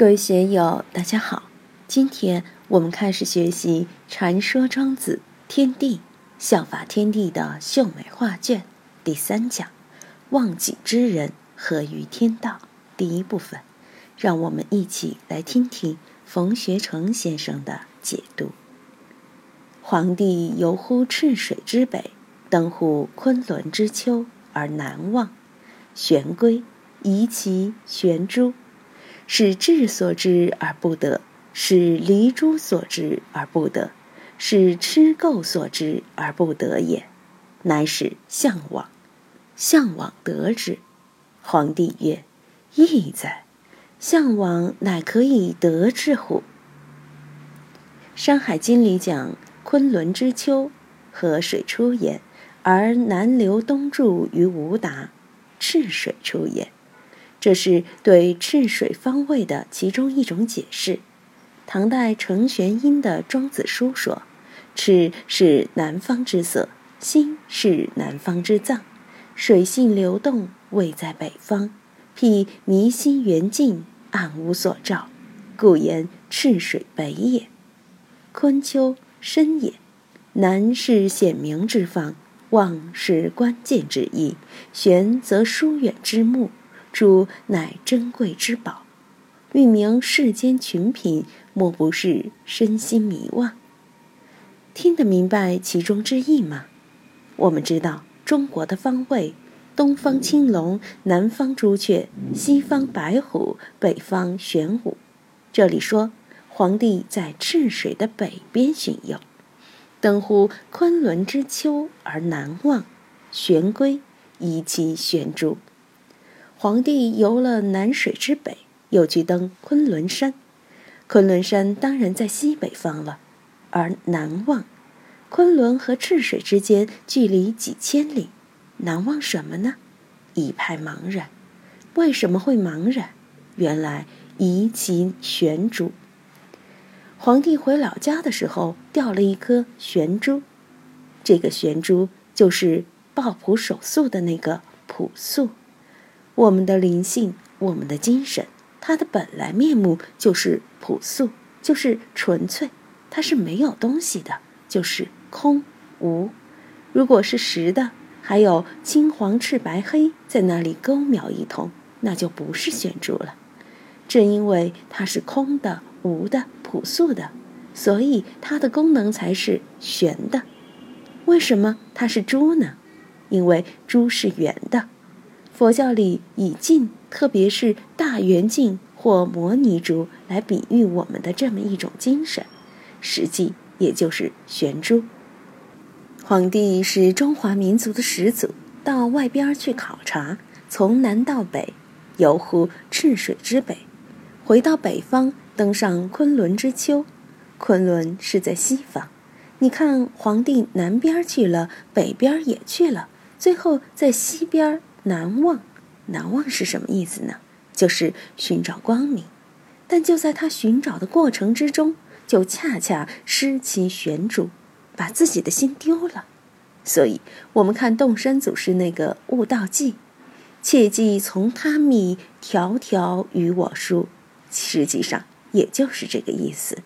各位学友，大家好。今天我们开始学习《传说庄子天地效法天地的秀美画卷》第三讲“忘己之人合于天道”第一部分。让我们一起来听听冯学成先生的解读。皇帝游乎赤水之北，登乎昆仑之丘，而南望，玄龟夷其玄珠。是智所知而不得，是离诸所知而不得，是痴垢所知而不得也，乃是向往。向往得之。皇帝曰：“义哉！向往乃可以得之乎？”《山海经》里讲：“昆仑之丘，河水出也，而南流东注于无达，赤水出也。”这是对赤水方位的其中一种解释。唐代程玄英的《庄子》书说：“赤是南方之色，心是南方之脏，水性流动，位在北方，辟迷心圆镜，暗无所照，故言赤水北也。坤丘深也，南是显明之方，望是关键之意，玄则疏远之目。”珠乃珍贵之宝，欲明世间群品，莫不是身心迷惘。听得明白其中之意吗？我们知道中国的方位：东方青龙，南方朱雀，西方白虎，北方玄武。这里说皇帝在赤水的北边巡游，登乎昆仑之丘而南望，玄龟以其玄珠。皇帝游了南水之北，又去登昆仑山。昆仑山当然在西北方了，而南望，昆仑和赤水之间距离几千里，南望什么呢？一派茫然。为什么会茫然？原来疑其玄珠。皇帝回老家的时候掉了一颗玄珠，这个玄珠就是抱朴守素的那个朴素。我们的灵性，我们的精神，它的本来面目就是朴素，就是纯粹，它是没有东西的，就是空无。如果是实的，还有青黄赤白黑在那里勾描一通，那就不是玄珠了。正因为它是空的、无的、朴素的，所以它的功能才是玄的。为什么它是珠呢？因为珠是圆的。佛教里以镜，特别是大圆镜或摩尼珠来比喻我们的这么一种精神，实际也就是玄珠。皇帝是中华民族的始祖，到外边去考察，从南到北，游乎赤水之北，回到北方，登上昆仑之丘。昆仑是在西方，你看皇帝南边去了，北边也去了，最后在西边。难忘，难忘是什么意思呢？就是寻找光明，但就在他寻找的过程之中，就恰恰失其玄主，把自己的心丢了。所以，我们看洞山祖师那个悟道记，切记从他密，条条与我书，实际上也就是这个意思。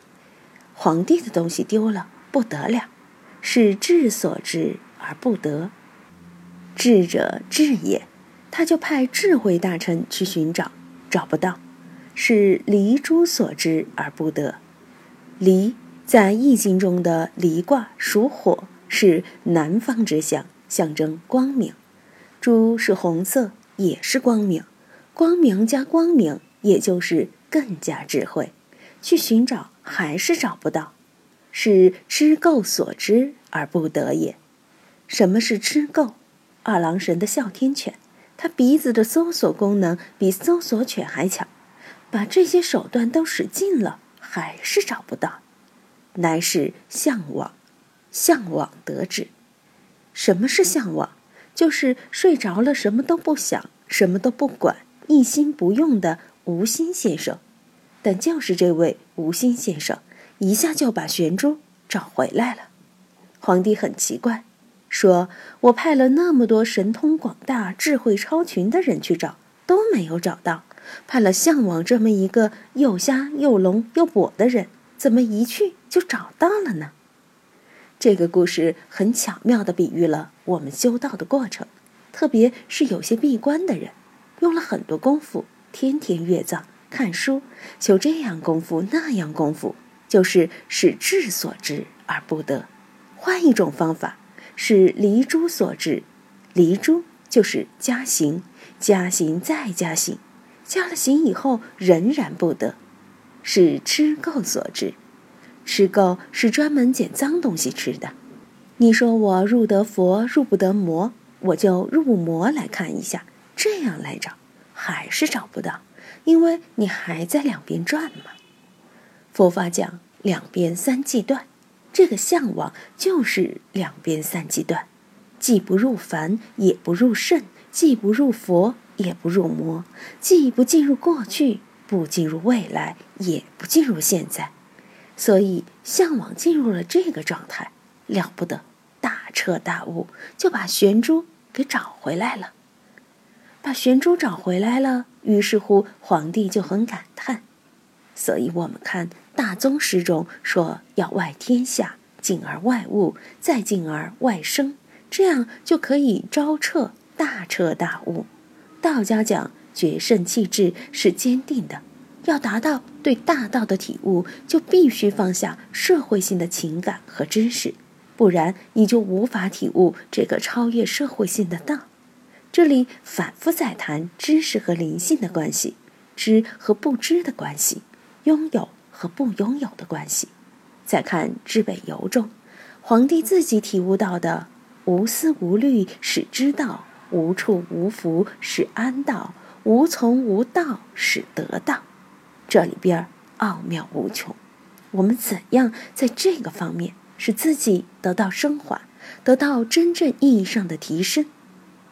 皇帝的东西丢了，不得了，是智所知而不得。智者智也，他就派智慧大臣去寻找，找不到，是离诸所知而不得。离在易经中的离卦属火，是南方之象，象征光明。珠是红色，也是光明。光明加光明，也就是更加智慧。去寻找还是找不到，是知垢所知而不得也。什么是知垢？二郎神的哮天犬，它鼻子的搜索功能比搜索犬还强，把这些手段都使尽了，还是找不到，乃是向往，向往得志。什么是向往？就是睡着了什么都不想，什么都不管，一心不用的无心先生。但就是这位无心先生，一下就把玄珠找回来了。皇帝很奇怪。说：“我派了那么多神通广大、智慧超群的人去找，都没有找到。派了项王这么一个又瞎又聋又跛的人，怎么一去就找到了呢？这个故事很巧妙地比喻了我们修道的过程，特别是有些闭关的人，用了很多功夫，天天阅藏、看书，修这样功夫那样功夫，就是使智所知而不得。换一种方法，是离诸所致，离诸就是加行，加行再加行，加了行以后仍然不得，是吃垢所致。吃垢是专门捡脏东西吃的。你说我入得佛，入不得魔，我就入魔来看一下，这样来找，还是找不到，因为你还在两边转嘛。佛法讲两边三际断，这个向往就是两边三际断，既不入凡，也不入圣；既不入佛，也不入魔；既不进入过去，不进入未来，也不进入现在。所以，向往进入了这个状态，了不得，大彻大悟，就把玄珠给找回来了。把玄珠找回来了，于是乎，皇帝就很感叹。所以我们看大宗师中说，要外天下，进而外物，再进而外生，这样就可以昭彻大彻大悟。道家讲决胜气质是坚定的。要达到对大道的体悟，就必须放下社会性的情感和知识，不然你就无法体悟这个超越社会性的道。这里反复在谈知识和灵性的关系，知和不知的关系，拥有和不拥有的关系。再看《知北游》中，皇帝自己体悟到的“无思无虑使知道，无处无福使安道，无从无道使得道”。这里边奥妙无穷，我们怎样在这个方面使自己得到升华，得到真正意义上的提升？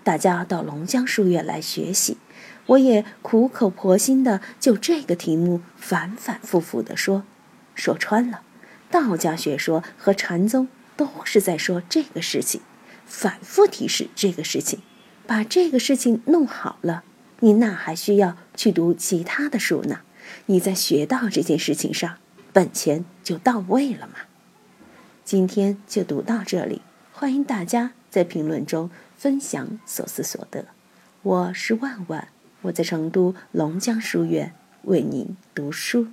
大家到龙江书院来学习，我也苦口婆心的就这个题目反反复复的说，说穿了，道家学说和禅宗都是在说这个事情，反复提示这个事情，把这个事情弄好了，你哪还需要去读其他的书呢？你在学到这件事情上，本钱就到位了嘛？今天就读到这里，欢迎大家在评论中分享所思所得。我是万万，我在成都龙江书院为您读书。